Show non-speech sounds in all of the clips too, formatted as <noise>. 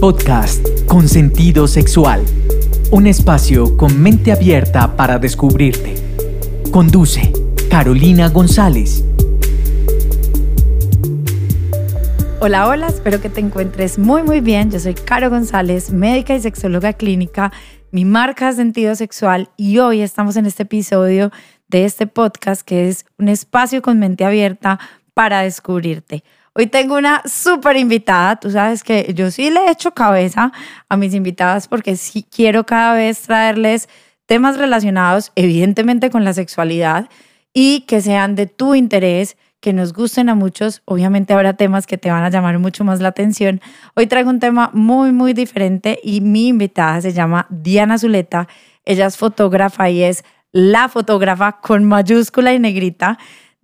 podcast con sentido sexual. Un espacio con mente abierta para descubrirte. Conduce Carolina González. Hola, hola, espero que te encuentres muy muy bien. Yo soy Caro González, médica y sexóloga clínica. Mi marca es sentido sexual y hoy estamos en este episodio de este podcast que es un espacio con mente abierta para descubrirte. Hoy tengo una súper invitada. Tú sabes que yo sí le echo cabeza a mis invitadas porque sí quiero cada vez traerles temas relacionados evidentemente con la sexualidad y que sean de tu interés, que nos gusten a muchos. Obviamente habrá temas que te van a llamar mucho más la atención. Hoy traigo un tema muy, muy diferente y mi invitada se llama Diana Zuleta. Ella es fotógrafa y es la fotógrafa con mayúscula y negrita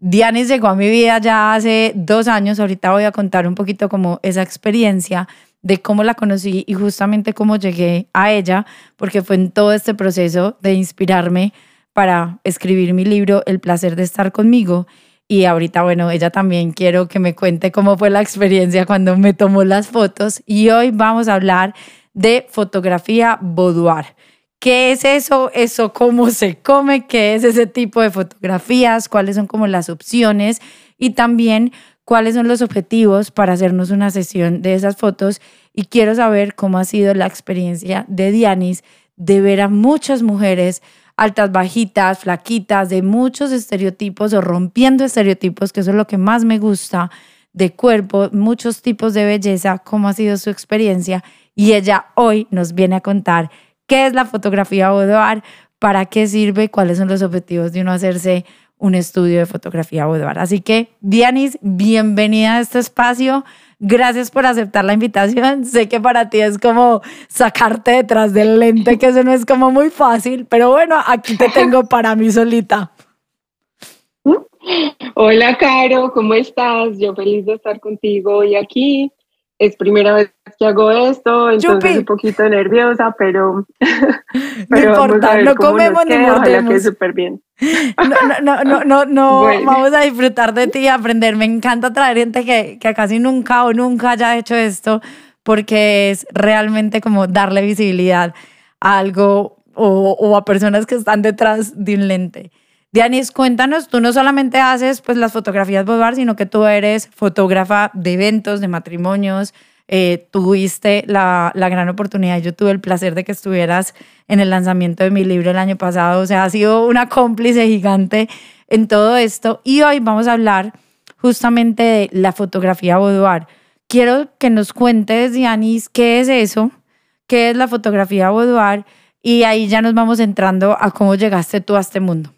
Dianis llegó a mi vida ya hace dos años, ahorita voy a contar un poquito como esa experiencia de cómo la conocí y justamente cómo llegué a ella, porque fue en todo este proceso de inspirarme para escribir mi libro El placer de estar conmigo. Y ahorita, bueno, ella también quiero que me cuente cómo fue la experiencia cuando me tomó las fotos. Y hoy vamos a hablar de fotografía boudoir. ¿Qué es eso? ¿Eso cómo se come? ¿Qué es ese tipo de fotografías? ¿Cuáles son como las opciones? Y también cuáles son los objetivos para hacernos una sesión de esas fotos. Y quiero saber cómo ha sido la experiencia de Dianis de ver a muchas mujeres altas, bajitas, flaquitas, de muchos estereotipos o rompiendo estereotipos, que eso es lo que más me gusta, de cuerpo, muchos tipos de belleza, cómo ha sido su experiencia. Y ella hoy nos viene a contar qué es la fotografía boudoir, para qué sirve, cuáles son los objetivos de uno hacerse un estudio de fotografía boudoir. Así que, Dianis, bienvenida a este espacio. Gracias por aceptar la invitación. Sé que para ti es como sacarte detrás del lente, que eso no es como muy fácil, pero bueno, aquí te tengo para mí solita. Hola, Caro, ¿cómo estás? Yo feliz de estar contigo hoy aquí es primera vez que hago esto, entonces un poquito nerviosa, pero, <laughs> no importa, no comemos ni mordemos. que súper bien. No, no, no, no, no, <laughs> vamos a disfrutar de ti y aprender. Me encanta traer gente que, que casi nunca o nunca haya hecho esto, porque es realmente como darle visibilidad a algo o, o a personas que están detrás de un lente. Dianis, cuéntanos, tú no solamente haces pues las fotografías boudoir, sino que tú eres fotógrafa de eventos, de matrimonios. Eh, tuviste la, la, gran oportunidad, yo tuve el placer de que estuvieras en el lanzamiento de mi libro el año pasado, o sea, ha sido una cómplice gigante en todo esto. Y hoy vamos a hablar justamente de la fotografía boudoir. Quiero que nos cuentes, Dianis, qué es eso, qué es la fotografía boudoir, y ahí ya nos vamos entrando a cómo llegaste tú a este mundo.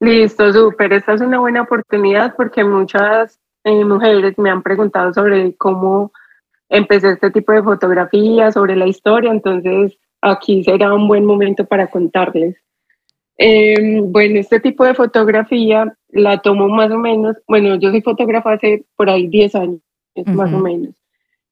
Listo, súper. Esta es una buena oportunidad porque muchas eh, mujeres me han preguntado sobre cómo empecé este tipo de fotografía, sobre la historia, entonces aquí será un buen momento para contarles. Em, bueno, este tipo de fotografía la tomo más o menos, bueno, yo soy fotógrafa hace por ahí 10 años, más o menos.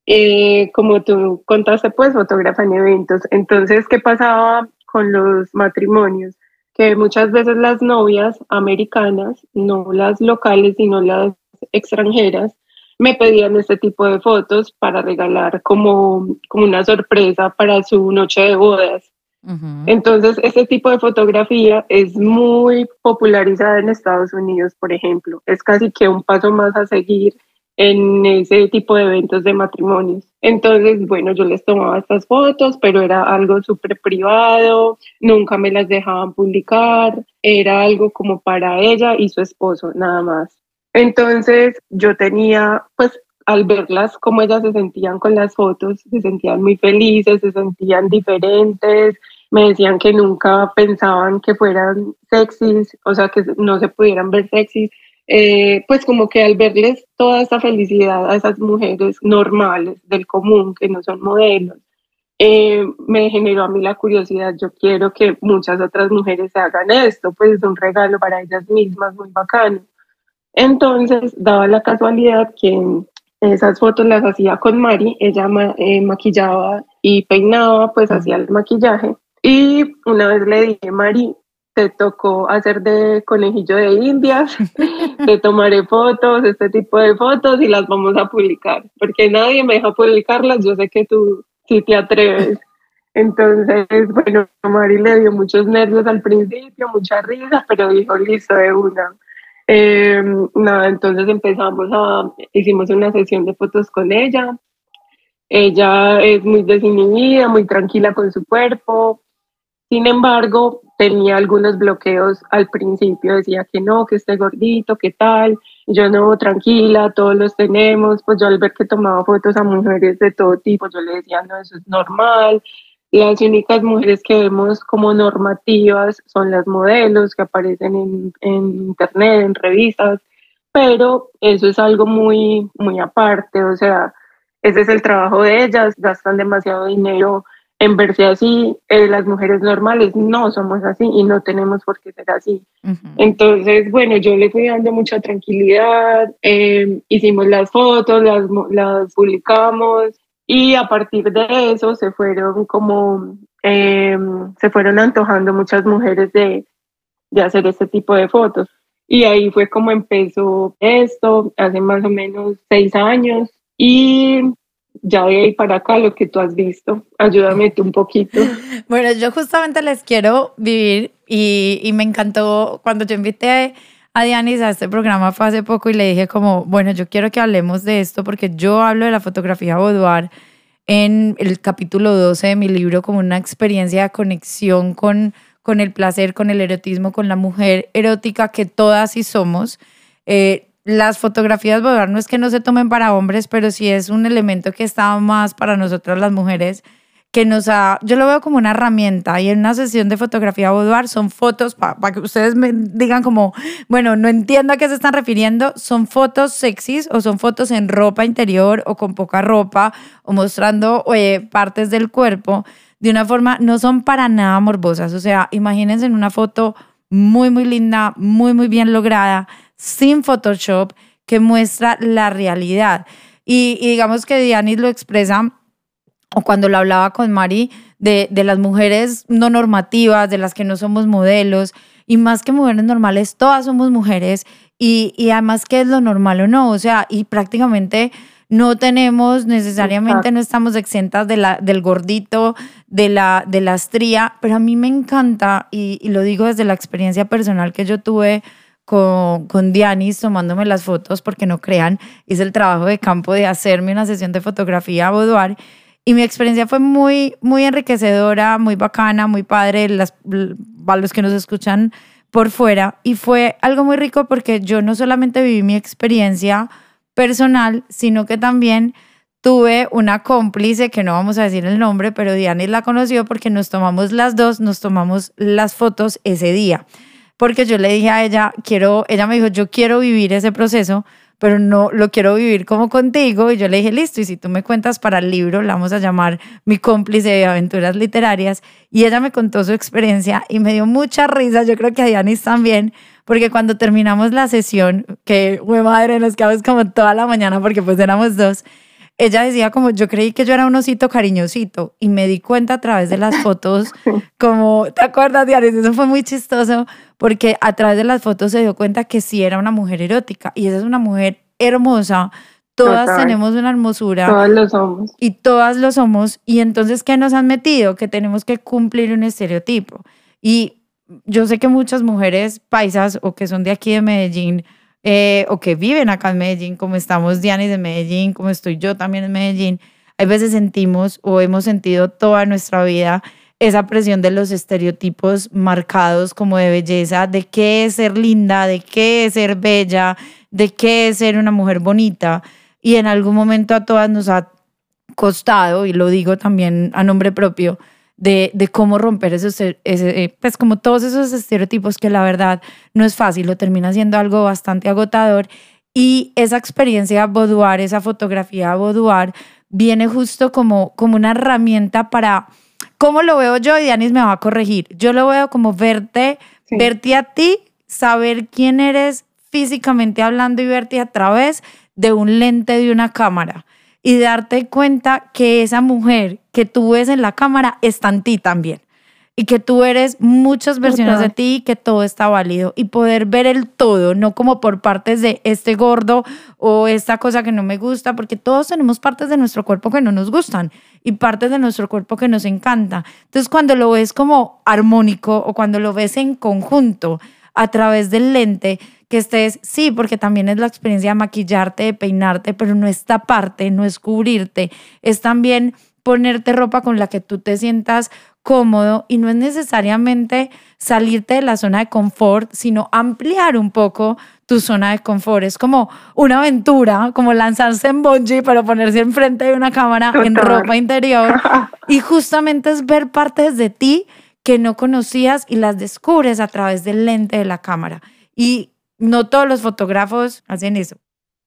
Eh, como tú contaste, pues fotógrafa en eventos. Entonces, ¿qué pasaba con los matrimonios? que muchas veces las novias americanas, no las locales, sino las extranjeras, me pedían este tipo de fotos para regalar como, como una sorpresa para su noche de bodas. Entonces, este tipo de fotografía es muy popularizada en Estados Unidos, por ejemplo. Es casi que un paso más a seguir en ese tipo de eventos de matrimonios. Entonces, bueno, yo les tomaba estas fotos, pero era algo súper privado, nunca me las dejaban publicar, era algo como para ella y su esposo, nada más. Entonces, yo tenía, pues, al verlas, cómo ellas se sentían con las fotos, se sentían muy felices, se sentían diferentes, me decían que nunca pensaban que fueran sexys, o sea, que no se pudieran ver sexys, eh, pues como que al verles toda esa felicidad a esas mujeres normales del común, que no son modelos, eh, me generó a mí la curiosidad, yo quiero que muchas otras mujeres hagan esto, pues es un regalo para ellas mismas muy bacano. Entonces, daba la casualidad que esas fotos las hacía con Mari, ella eh, maquillaba y peinaba, pues hacía el maquillaje. Y una vez le dije, Mari, te tocó hacer de conejillo de indias, <laughs> te tomaré fotos, este tipo de fotos y las vamos a publicar, porque nadie me deja publicarlas, yo sé que tú sí te atreves. Entonces, bueno, Mari le dio muchos nervios al principio, mucha risa, pero dijo, listo, de una. Eh, nada, entonces empezamos a, hicimos una sesión de fotos con ella. Ella es muy desinhibida, muy tranquila con su cuerpo. Sin embargo, tenía algunos bloqueos al principio, decía que no, que esté gordito, que tal. Yo no, tranquila, todos los tenemos. Pues yo al ver que tomaba fotos a mujeres de todo tipo, yo le decía, no, eso es normal, las únicas mujeres que vemos como normativas son las modelos que aparecen en, internet, en revistas, pero eso es algo muy, muy aparte, o sea, ese es el trabajo de ellas, gastan demasiado dinero en verse así, eh, las mujeres normales no somos así y no tenemos por qué ser así. Entonces, bueno, yo le fui dando mucha tranquilidad, eh, hicimos las fotos, las, las publicamos, y a partir de eso se fueron como, eh, se fueron antojando muchas mujeres de, de hacer este tipo de fotos. Y ahí fue como empezó esto, hace más o menos seis años. Y ya de ahí para acá lo que tú has visto. Ayúdame tú un poquito. <laughs> Bueno, yo justamente les quiero vivir y, y me encantó cuando yo invité a Dianis a este programa fue hace poco y le dije como, bueno, yo quiero que hablemos de esto porque yo hablo de la fotografía boudoir en el capítulo 12 de mi libro como una experiencia de conexión con, con el placer, con el erotismo, con la mujer erótica que todas y somos. Eh, las fotografías boudoir no es que no se tomen para hombres, pero sí es un elemento que está más para nosotras las mujeres que nos ha, yo lo veo como una herramienta y en una sesión de fotografía boudoir son fotos, para que ustedes me digan como, bueno, no entiendo a qué se están refiriendo, son fotos sexys o son fotos en ropa interior o con poca ropa o mostrando partes del cuerpo de una forma, no son para nada morbosas, o sea, imagínense en una foto muy, muy linda, muy, muy bien lograda, sin Photoshop, que muestra la realidad. Y, y digamos que Dianis lo expresa o cuando lo hablaba con Mari de, de, las mujeres no normativas, de las que no somos modelos, y más que mujeres normales, todas somos mujeres, y, y además qué es lo normal o no, o sea, y prácticamente no tenemos necesariamente, no estamos exentas de la, del gordito, de la, de la estría, pero a mí me encanta, y, y lo digo desde la experiencia personal que yo tuve con, con Dianis tomándome las fotos, porque no crean, hice el trabajo de campo de hacerme una sesión de fotografía a boudoir, y mi experiencia fue muy, muy enriquecedora, muy bacana, muy padre, las, los que nos escuchan por fuera. Y fue algo muy rico porque yo no solamente viví mi experiencia personal, sino que también tuve una cómplice, que no vamos a decir el nombre, pero Dianis la conoció porque nos tomamos las dos, nos tomamos las fotos ese día. Porque yo le dije a ella, quiero, ella me dijo, yo quiero vivir ese proceso pero no lo quiero vivir como contigo. Y yo le dije, listo, y si tú me cuentas para el libro, la vamos a llamar mi cómplice de aventuras literarias. Y ella me contó su experiencia y me dio mucha risa, yo creo que a Dianis también, porque cuando terminamos la sesión, que, fue madre, nos quedamos como toda la mañana porque pues éramos dos, ella decía como yo creí que yo era un osito cariñosito y me di cuenta a través de las fotos <laughs> como, ¿te acuerdas, Diaris? Eso fue muy chistoso porque a través de las fotos se dio cuenta que sí era una mujer erótica y esa es una mujer hermosa. Todas tenemos una hermosura. Todas lo somos. Y todas lo somos. Y entonces, ¿qué nos han metido? Que tenemos que cumplir un estereotipo. Y yo sé que muchas mujeres paisas o que son de aquí de Medellín, eh, o que viven acá en Medellín, como estamos Dianis de Medellín, como estoy yo también en Medellín, hay veces sentimos o hemos sentido toda nuestra vida esa presión de los estereotipos marcados como de belleza, de qué es ser linda, de qué es ser bella, de qué es ser una mujer bonita. Y en algún momento a todas nos ha costado, y lo digo también a nombre propio, de, cómo romper esos, ese, eh, pues como todos esos estereotipos que la verdad no es fácil, lo termina siendo algo bastante agotador. Y esa experiencia boudoir, esa fotografía boudoir, viene justo como, como una herramienta para, ¿cómo lo veo yo? Y Dianis me va a corregir. Yo lo veo como verte, verte a ti, saber quién eres físicamente hablando y verte a través de un lente de una cámara y darte cuenta que esa mujer que tú ves en la cámara está en ti también. y que tú eres muchas versiones de ti y que todo está válido y poder ver el todo, no como por partes de este gordo o esta cosa que no me gusta, porque todos tenemos partes de nuestro cuerpo que no nos gustan y partes de nuestro cuerpo que nos encanta. Entonces cuando lo ves como armónico o cuando lo ves en conjunto a través del lente, que estés, sí, porque también es la experiencia de maquillarte, de peinarte, pero no esta parte, no es cubrirte, es también ponerte ropa con la que tú te sientas cómodo y no es necesariamente salirte de la zona de confort, sino ampliar un poco tu zona de confort. Es como una aventura, como lanzarse en bungee, pero ponerse enfrente de una cámara en ropa interior. <laughs> y justamente es ver partes de ti que no conocías y las descubres a través del lente de la cámara. Y no todos los fotógrafos hacen eso.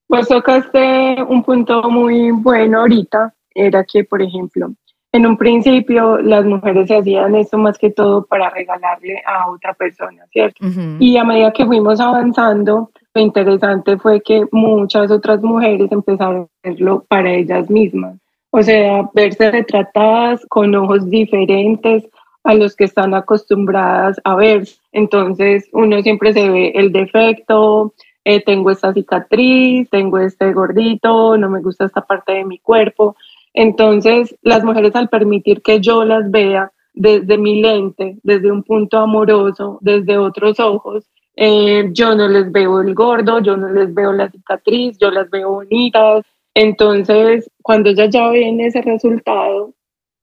Pues tocaste un punto muy bueno ahorita, era que, por ejemplo, en un principio las mujeres hacían esto más que todo para regalarle a otra persona, ¿cierto? Y a medida que fuimos avanzando, lo interesante fue que muchas otras mujeres empezaron a hacerlo para ellas mismas. O sea, verse retratadas con ojos diferentes a los que están acostumbradas a ver. Entonces, uno siempre se ve el defecto, eh, tengo esta cicatriz, tengo este gordito, no me gusta esta parte de mi cuerpo. Entonces, las mujeres al permitir que yo las vea desde mi lente, desde un punto amoroso, desde otros ojos, eh, yo no les veo el gordo, yo no les veo la cicatriz, yo las veo bonitas. Entonces, cuando ellas ya ven ese resultado,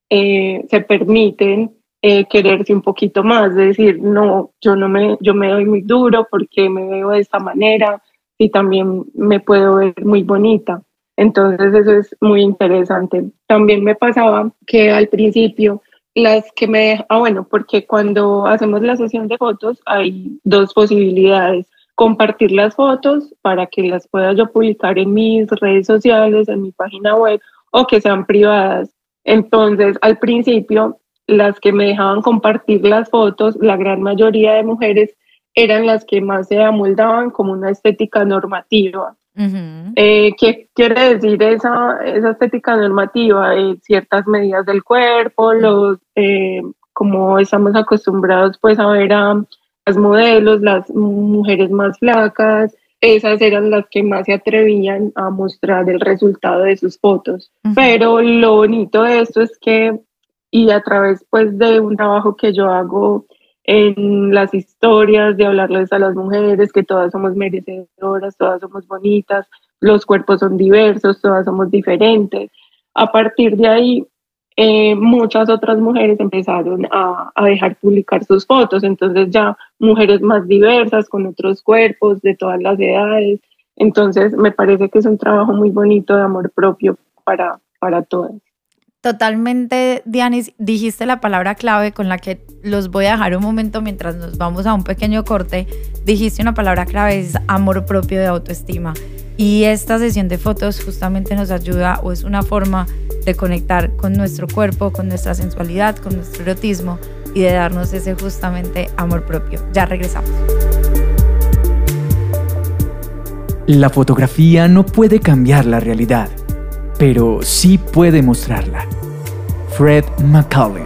eh, se permiten eh, quererse un poquito más, de decir, no, yo no me, yo me doy muy duro porque me veo de esta manera y también me puedo ver muy bonita. Entonces eso es muy interesante. También me pasaba que al principio las que me ah bueno, porque cuando hacemos la sesión de fotos hay dos posibilidades, compartir las fotos para que las pueda yo publicar en mis redes sociales, en mi página web o que sean privadas. Entonces, al principio, las que me dejaban compartir las fotos, la gran mayoría de mujeres eran las que más se amoldaban como una estética normativa. Eh, ¿Qué quiere decir esa, esa estética normativa? Eh, ciertas medidas del cuerpo, los, eh, como estamos acostumbrados pues a ver a las modelos, las mujeres más flacas, esas eran las que más se atrevían a mostrar el resultado de sus fotos. Pero lo bonito de esto es que, y a través pues de un trabajo que yo hago en las historias, de hablarles a las mujeres que todas somos merecedoras, todas somos bonitas, los cuerpos son diversos, todas somos diferentes. A partir de ahí, eh, muchas otras mujeres empezaron a, a, dejar publicar sus fotos, entonces ya mujeres más diversas, con otros cuerpos de todas las edades. Entonces me parece que es un trabajo muy bonito de amor propio para, para todas. Totalmente, Dianis, dijiste la palabra clave con la que los voy a dejar un momento mientras nos vamos a un pequeño corte. Dijiste una palabra clave, es amor propio de autoestima. Y esta sesión de fotos justamente nos ayuda o es una forma de conectar con nuestro cuerpo, con nuestra sensualidad, con nuestro erotismo y de darnos ese justamente amor propio. Ya regresamos. La fotografía no puede cambiar la realidad pero sí puede mostrarla. Fred McCollum.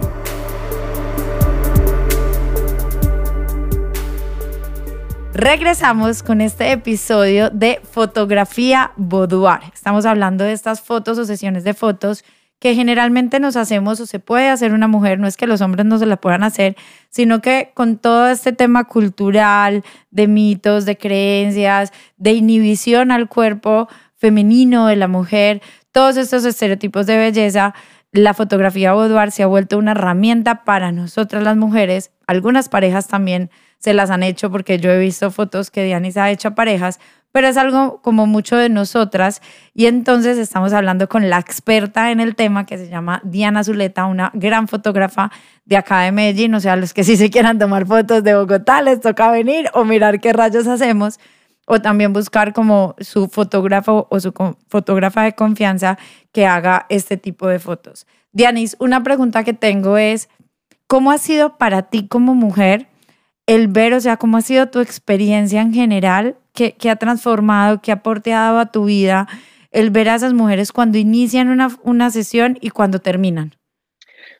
Regresamos con este episodio de fotografía boudoir. Estamos hablando de estas fotos o sesiones de fotos que generalmente nos hacemos o se puede hacer una mujer, no es que los hombres no se la puedan hacer, sino que con todo este tema cultural, de mitos, de creencias, de inhibición al cuerpo femenino de la mujer, todos estos estereotipos de belleza, la fotografía boudoir se ha vuelto una herramienta para nosotras las mujeres. Algunas parejas también se las han hecho porque yo he visto fotos que Dianis ha hecho a parejas, pero es algo como mucho de nosotras. Y entonces estamos hablando con la experta en el tema que se llama Diana Zuleta, una gran fotógrafa de acá de Medellín. O sea, los que sí se quieran tomar fotos de Bogotá, les toca venir o mirar qué rayos hacemos o también buscar como su fotógrafo o su fotógrafa de confianza que haga este tipo de fotos. Dianis, una pregunta que tengo es, ¿cómo ha sido para ti como mujer el ver, o sea, cómo ha sido tu experiencia en general, qué, ha transformado, qué aporte ha dado a tu vida el ver a esas mujeres cuando inician una, una sesión y cuando terminan?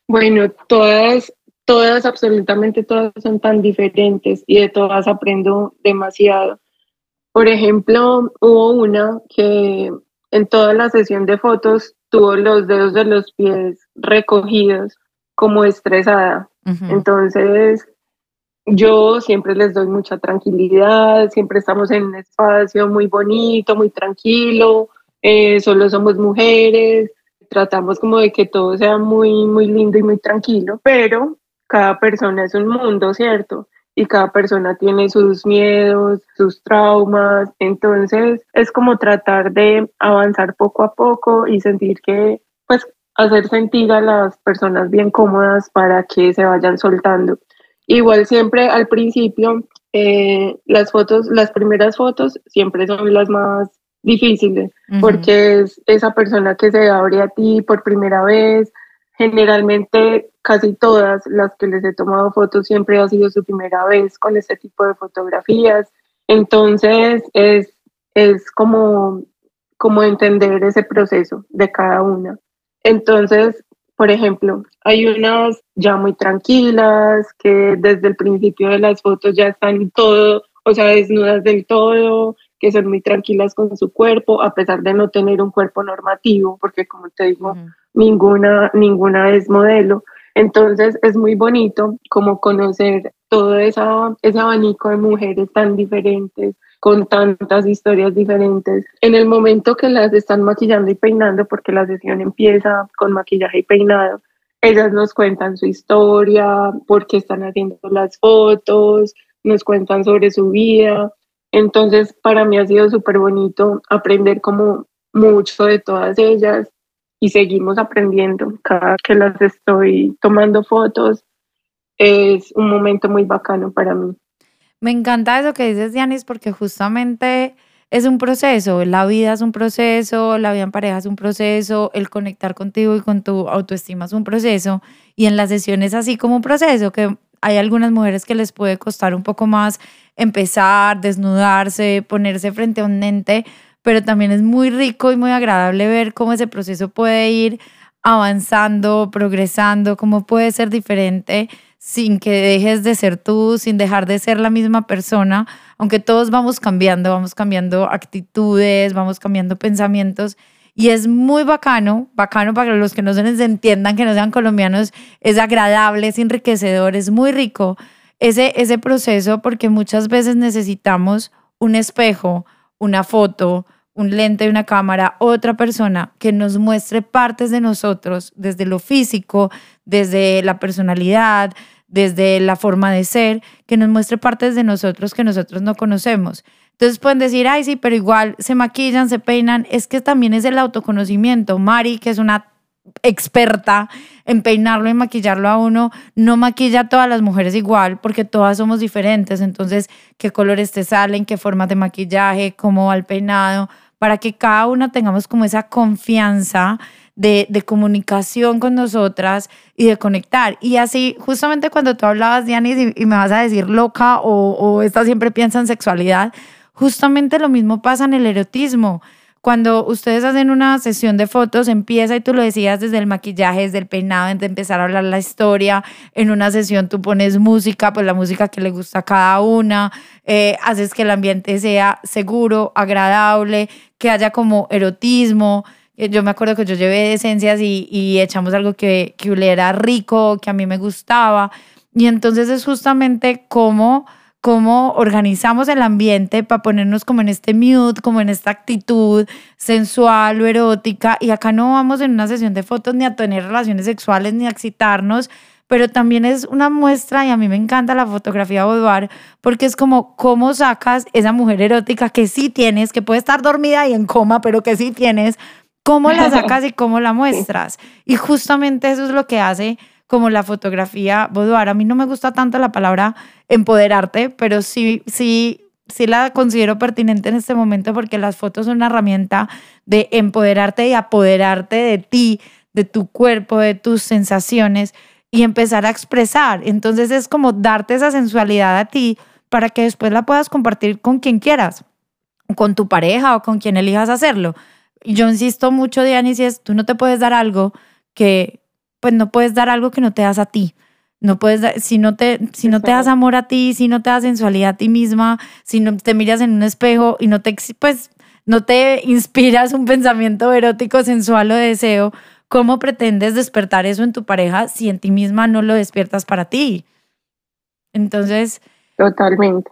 Bueno, todas todas, absolutamente todas son tan diferentes y de todas aprendo demasiado. Por ejemplo, hubo una que en toda la sesión de fotos tuvo los dedos de los pies recogidos como estresada. Entonces, yo siempre les doy mucha tranquilidad, siempre estamos en un espacio muy bonito, muy tranquilo, eh, solo somos mujeres, tratamos como de que todo sea muy, muy lindo y muy tranquilo, pero cada persona es un mundo, ¿cierto? Y cada persona tiene sus miedos, sus traumas, entonces es como tratar de avanzar poco a poco y sentir que, pues, hacer sentir a las personas bien cómodas para que se vayan soltando. Igual siempre al principio, eh, las fotos, las primeras fotos siempre son las más difíciles, porque es esa persona que se abre a ti por primera vez. Generalmente, casi todas las que les he tomado fotos siempre ha sido su primera vez con este tipo de fotografías. Entonces, es, es como, como entender ese proceso de cada una. Entonces, por ejemplo, hay unas ya muy tranquilas que desde el principio de las fotos ya están todo, o sea, desnudas del todo, que son muy tranquilas con su cuerpo, a pesar de no tener un cuerpo normativo, porque como te digo, ninguna, ninguna es modelo. Entonces es muy bonito como conocer todo esa, ese abanico de mujeres tan diferentes, con tantas historias diferentes. En el momento que las están maquillando y peinando, porque la sesión empieza con maquillaje y peinado, ellas nos cuentan su historia, por qué están haciendo las fotos, nos cuentan sobre su vida. Entonces, para mí ha sido súper bonito aprender como mucho de todas ellas y seguimos aprendiendo. Cada que las estoy tomando fotos es un momento muy bacano para mí. Me encanta eso que dices, Dianis, porque justamente es un proceso, la vida es un proceso, la vida en pareja es un proceso, el conectar contigo y con tu autoestima es un proceso, y en las sesiones así como un proceso, que hay algunas mujeres que les puede costar un poco más empezar, desnudarse, ponerse frente a un ente, pero también es muy rico y muy agradable ver cómo ese proceso puede ir avanzando, progresando, cómo puede ser diferente sin que dejes de ser tú, sin dejar de ser la misma persona, aunque todos vamos cambiando, vamos cambiando actitudes, vamos cambiando pensamientos. Y es muy bacano, bacano para los que no se les entiendan, que no sean colombianos, es agradable, es enriquecedor, es muy rico ese, ese proceso porque muchas veces necesitamos un espejo, una foto, un lente y una cámara, otra persona que nos muestre partes de nosotros, desde lo físico, desde la personalidad, desde la forma de ser, que nos muestre partes de nosotros que nosotros no conocemos. Entonces pueden decir, ay, sí, pero igual se maquillan, se peinan. Es que también es el autoconocimiento. Mari, que es una experta en peinarlo y maquillarlo a uno, no maquilla a todas las mujeres igual porque todas somos diferentes. Entonces, qué colores te salen, qué formas de maquillaje, cómo va el peinado, para que cada una tengamos como esa confianza de, comunicación con nosotras y de conectar. Y así, justamente cuando tú hablabas, Dianis, y, me vas a decir loca o, o siempre piensa en sexualidad, justamente lo mismo pasa en el erotismo cuando ustedes hacen una sesión de fotos, empieza y tú lo decías desde el maquillaje, desde el peinado, de empezar a hablar la historia. En una sesión tú pones música, pues la música que le gusta a cada una, eh, haces que el ambiente sea seguro, agradable, que haya como erotismo. Eh, yo me acuerdo que yo llevé esencias y, y echamos algo que, que era rico, que a mí me gustaba. Y entonces es justamente como cómo organizamos el ambiente para ponernos como en este mood, como en esta actitud sensual o erótica. Y acá no vamos en una sesión de fotos ni a tener relaciones sexuales ni a excitarnos, pero también es una muestra y a mí me encanta la fotografía boudoir porque es como cómo sacas esa mujer erótica que sí tienes, que puede estar dormida y en coma, pero que sí tienes, cómo la <laughs> sacas y cómo la muestras. Y justamente eso es lo que hace como la fotografía boudoir. A mí no me gusta tanto la palabra empoderarte, pero sí, sí, sí la considero pertinente en este momento porque las fotos son una herramienta de empoderarte y apoderarte de ti, de tu cuerpo, de tus sensaciones y empezar a expresar. Entonces es como darte esa sensualidad a ti para que después la puedas compartir con quien quieras, con tu pareja o con quien elijas hacerlo. Yo insisto mucho, Diana, si es, tú no te puedes dar algo que, pues no puedes dar algo que no te das a ti. No puedes, si no te, si no te das amor a ti, si no te das sensualidad a ti misma, si no te miras en un espejo y no te, pues, no te inspiras un pensamiento erótico, sensual o deseo, ¿cómo pretendes despertar eso en tu pareja si en ti misma no lo despiertas para ti? Entonces. Totalmente.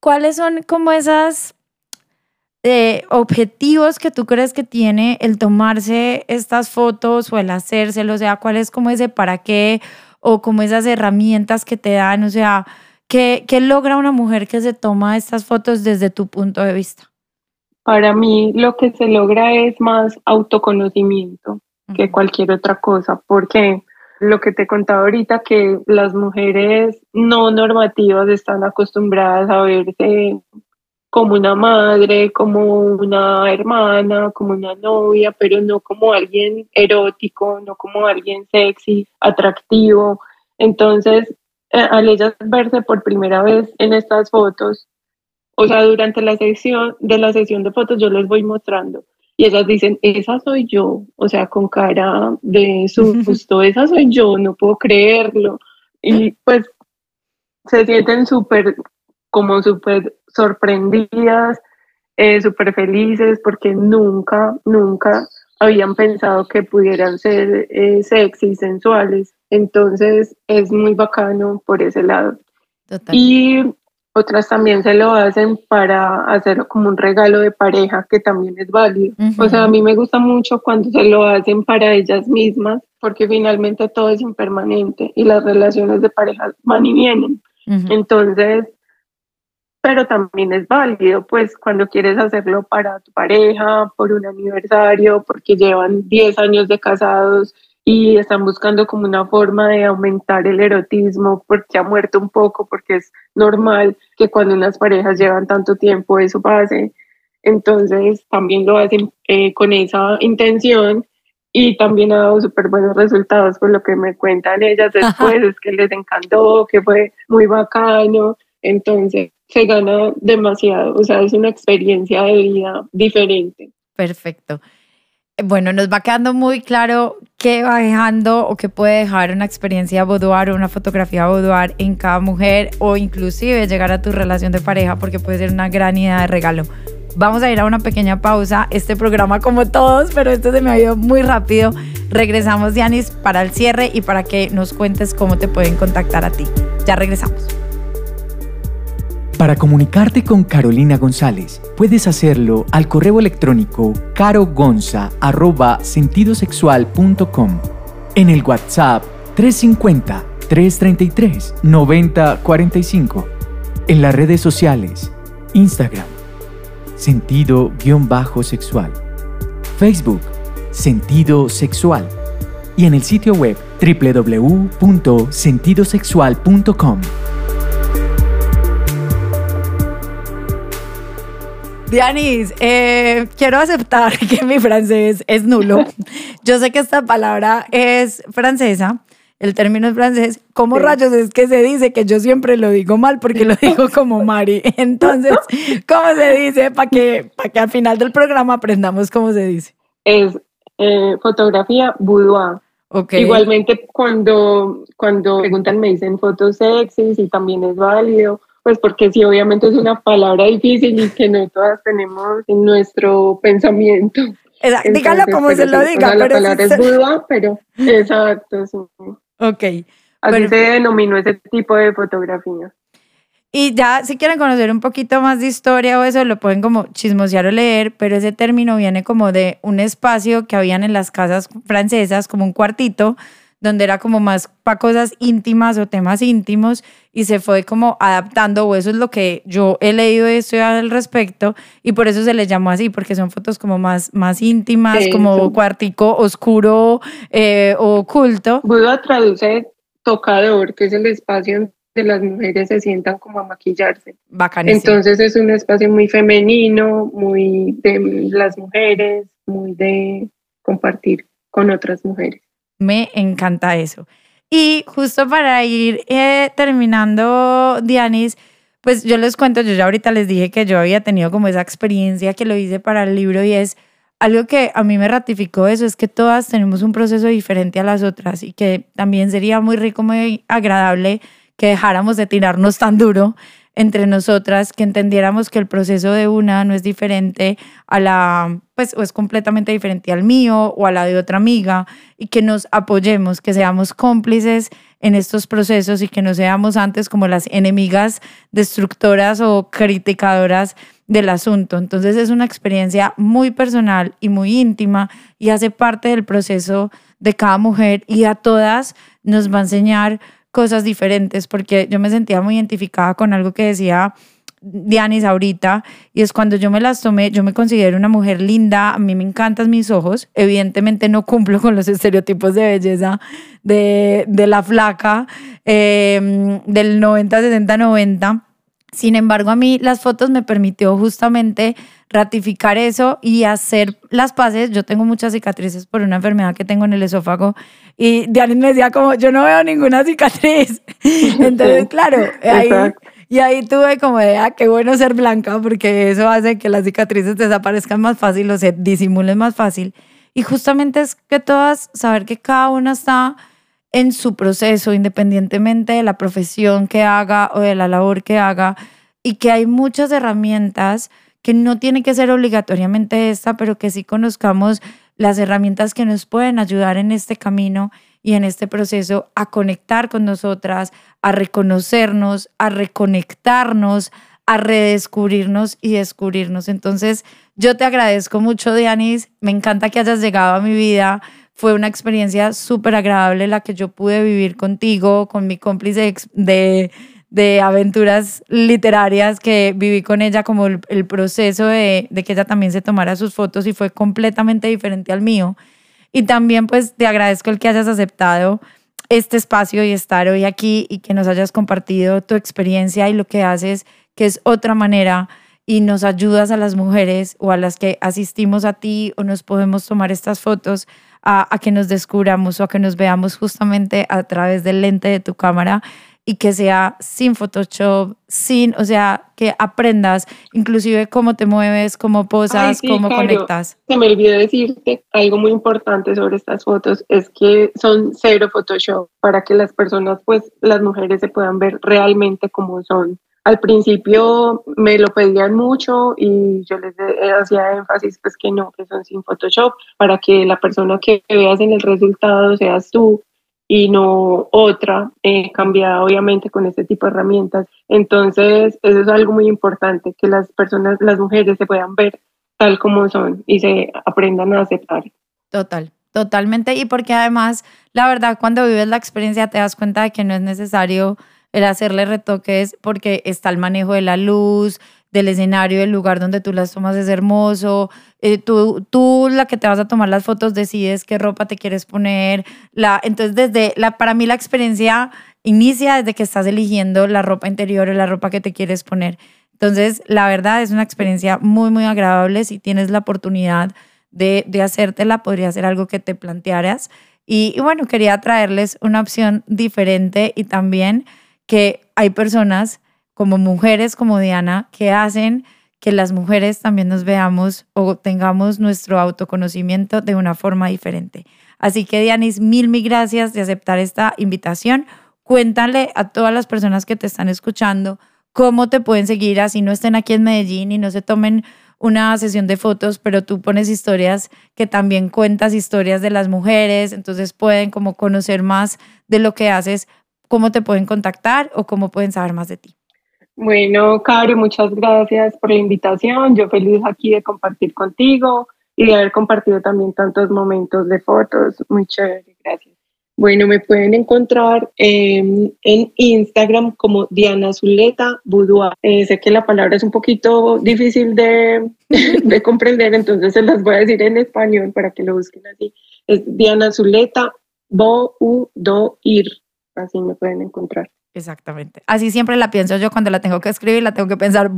¿Cuáles son como esas eh, objetivos que tú crees que tiene el tomarse estas fotos o el hacérselo? O sea, ¿cuál es como ese para qué? o como esas herramientas que te dan, o sea, ¿qué, ¿qué, logra una mujer que se toma estas fotos desde tu punto de vista? Para mí lo que se logra es más autoconocimiento que cualquier otra cosa, porque lo que te contaba ahorita, que las mujeres no normativas están acostumbradas a verse como una madre, como una hermana, como una novia, pero no como alguien erótico, no como alguien sexy, atractivo. Entonces, eh, al ellas verse por primera vez en estas fotos, o sea, durante la sesión de la sesión de fotos yo les voy mostrando y ellas dicen, esa soy yo, o sea, con cara de susto, <laughs> esa soy yo, no puedo creerlo. Y pues se sienten súper, como súper sorprendidas, eh, súper felices porque nunca, nunca habían pensado que pudieran ser eh, sexy, sensuales. Entonces es muy bacano por ese lado. Y otras también se lo hacen para hacerlo como un regalo de pareja, que también es válido. O sea, a mí me gusta mucho cuando se lo hacen para ellas mismas, porque finalmente todo es impermanente y las relaciones de pareja van y vienen. Entonces, pero también es válido, pues cuando quieres hacerlo para tu pareja, por un aniversario, porque llevan 10 años de casados y están buscando como una forma de aumentar el erotismo porque ha muerto un poco, porque es normal que cuando unas parejas llevan tanto tiempo eso pase. Entonces también lo hacen eh, con esa intención y también ha dado súper buenos resultados por lo que me cuentan ellas después, es que les encantó, que fue muy bacano. Entonces, se gana demasiado, o sea, es una experiencia de vida diferente. Perfecto. Bueno, nos va quedando muy claro qué va dejando o qué puede dejar una experiencia boudoir o una fotografía boudoir en cada mujer o inclusive llegar a tu relación de pareja porque puede ser una gran idea de regalo. Vamos a ir a una pequeña pausa. Este programa, como todos, pero esto se me ha ido muy rápido. Regresamos, Dianis, para el cierre y para que nos cuentes cómo te pueden contactar a ti. Ya regresamos. Para comunicarte con Carolina González, puedes hacerlo al correo electrónico carogonza.sentidosexual.com, en el WhatsApp 350-333-9045, en las redes sociales, Instagram, sentido-sexual, Facebook, sentido sexual, y en el sitio web www.sentidosexual.com. Dianis, eh, quiero aceptar <laughs> que mi francés es nulo. Yo sé que esta palabra es francesa, el término es francés. ¿Cómo rayos es que se dice que yo siempre lo digo mal porque lo digo <laughs> como Mari? Entonces, ¿cómo se dice para que, para que al final del programa aprendamos cómo se dice? Es eh, fotografía boudoir. Okay. Igualmente cuando, cuando preguntan me dicen fotos sexy y también es válido pues porque sí, obviamente es una palabra difícil y que no todas tenemos en nuestro pensamiento. dígalo como se lo diga. la palabra es Buda, pero <laughs> exacto. Sí. Ok. Así se denominó ese tipo de fotografía. Y ya, si quieren conocer un poquito más de historia o eso, lo pueden como chismosear o leer, pero ese término viene como de un espacio que habían en las casas francesas, como un cuartito, donde era como más para cosas íntimas o temas íntimos y se fue como adaptando, o eso es lo que yo he leído esto al respecto, y por eso se les llamó así, porque son fotos como más, más íntimas, como cuartico oscuro eh, o oculto. Buda traduce tocador, que es el espacio donde las mujeres se sientan como a maquillarse. Bacanísimo. Entonces es un espacio muy femenino, muy de las mujeres, muy de compartir con otras mujeres. Me encanta eso. Y justo para ir eh, terminando, Dianis, pues yo les cuento, yo ya ahorita les dije que yo había tenido como esa experiencia que lo hice para el libro y es, algo que a mí me ratificó eso es que todas tenemos un proceso diferente a las otras y que también sería muy rico, muy agradable que dejáramos de tirarnos tan duro entre nosotras, que entendiéramos que el proceso de una no es diferente a la, pues, o es completamente diferente al mío o a la de otra amiga, y que nos apoyemos, que seamos cómplices en estos procesos y que no seamos antes como las enemigas destructoras o criticadoras del asunto. Entonces es una experiencia muy personal y muy íntima y hace parte del proceso de cada mujer y a todas nos va a enseñar cosas diferentes porque yo me sentía muy identificada con algo que decía Dianis ahorita, y es cuando yo me las tomé, yo me considero una mujer linda, a mí me encantan mis ojos, evidentemente no cumplo con los estereotipos de belleza de, de la flaca, eh, del 90, 60, 90. Sin embargo, a mí las fotos me permitió justamente ratificar eso y hacer las paces. Yo tengo muchas cicatrices por una enfermedad que tengo en el esófago y Dianis me decía como, yo no veo ninguna cicatriz. <laughs> Entonces, claro, ahí, y ahí tuve como de, ah, qué bueno ser blanca porque eso hace que las cicatrices desaparezcan más fácil o se disimulen más fácil. Y justamente es que todas, saber que cada una está en su proceso, independientemente de la profesión que haga o de la labor que haga, y que hay muchas herramientas que no tiene que ser obligatoriamente esta, pero que sí conozcamos las herramientas que nos pueden ayudar en este camino y en este proceso a conectar con nosotras, a reconocernos, a reconectarnos, a redescubrirnos y descubrirnos. Entonces, yo te agradezco mucho, Dianis. Me encanta que hayas llegado a mi vida. Fue una experiencia súper agradable la que yo pude vivir contigo, con mi cómplice de, de aventuras literarias que viví con ella, como el, proceso de, de, que ella también se tomara sus fotos y fue completamente diferente al mío. Y también pues te agradezco el que hayas aceptado este espacio y estar hoy aquí y que nos hayas compartido tu experiencia y lo que haces, que es otra manera y nos ayudas a las mujeres o a las que asistimos a ti o nos podemos tomar estas fotos a, a que nos descubramos o a que nos veamos justamente a través del lente de tu cámara y que sea sin Photoshop, sin, o sea, que aprendas inclusive cómo te mueves, cómo posas, cómo conectas. Se me olvidó decirte algo muy importante sobre estas fotos, es que son cero Photoshop para que las personas, pues las mujeres se puedan ver realmente como son. Al principio me lo pedían mucho y yo les hacía énfasis pues que no, que son sin Photoshop, para que la persona que veas en el resultado seas tú y no otra, eh, cambiada obviamente con este tipo de herramientas. Entonces, eso es algo muy importante, que las personas, las mujeres se puedan ver tal como son y se aprendan a aceptar. Total, totalmente. Y porque además, la verdad, cuando vives la experiencia te das cuenta de que no es necesario el hacerle retoques porque está el manejo de la luz, del escenario, del lugar donde tú las tomas es hermoso. Eh, tú, tú, la que te vas a tomar las fotos, decides qué ropa te quieres poner. La, entonces, desde la, para mí la experiencia inicia desde que estás eligiendo la ropa interior o la ropa que te quieres poner. Entonces, la verdad es una experiencia muy, muy agradable. Si tienes la oportunidad de, de hacértela, podría ser algo que te plantearas. Y, y bueno, quería traerles una opción diferente y también que hay personas como mujeres como Diana que hacen que las mujeres también nos veamos o tengamos nuestro autoconocimiento de una forma diferente. Así que Dianis, mil, mil gracias de aceptar esta invitación. Cuéntale a todas las personas que te están escuchando cómo te pueden seguir, así no estén aquí en Medellín y no se tomen una sesión de fotos, pero tú pones historias que también cuentas historias de las mujeres, entonces pueden como conocer más de lo que haces, cómo te pueden contactar o cómo pueden saber más de ti. Bueno, Caro, muchas gracias por la invitación. Yo feliz aquí de compartir contigo y de haber compartido también tantos momentos de fotos. Muy chévere, gracias. Bueno, me pueden encontrar en Instagram como Diana Zuleta Boudoir. Eh, sé que la palabra es un poquito difícil de, <laughs> de comprender, entonces se las voy a decir en español para que lo busquen así. Es Diana Zuleta Boudoir. Así me pueden encontrar. Exactamente. Así siempre la pienso yo cuando la tengo que escribir, la tengo que pensar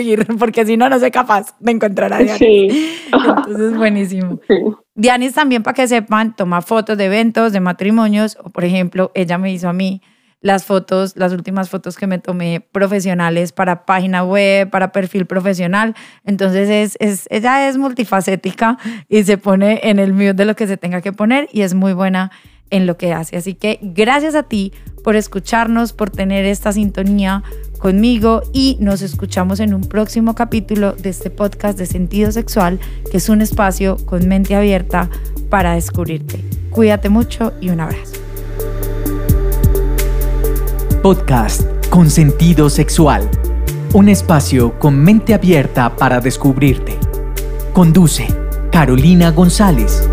ir <laughs> porque si no, no soy capaz de encontrar a Dianis. Sí. <laughs> Entonces, buenísimo. Sí. Dianis también, para que sepan, toma fotos de eventos, de matrimonios, o por ejemplo, ella me hizo a mí las fotos, las últimas fotos que me tomé profesionales para página web, para perfil profesional. Entonces es, es, ella es multifacética y se pone en el mute de lo que se tenga que poner y es muy buena en lo que hace. Así que gracias a ti por escucharnos, por tener esta sintonía conmigo y nos escuchamos en un próximo capítulo de este podcast de sentido sexual, que es un espacio con mente abierta para descubrirte. Cuídate mucho y un abrazo. Podcast con sentido sexual. Un espacio con mente abierta para descubrirte. Conduce Carolina González.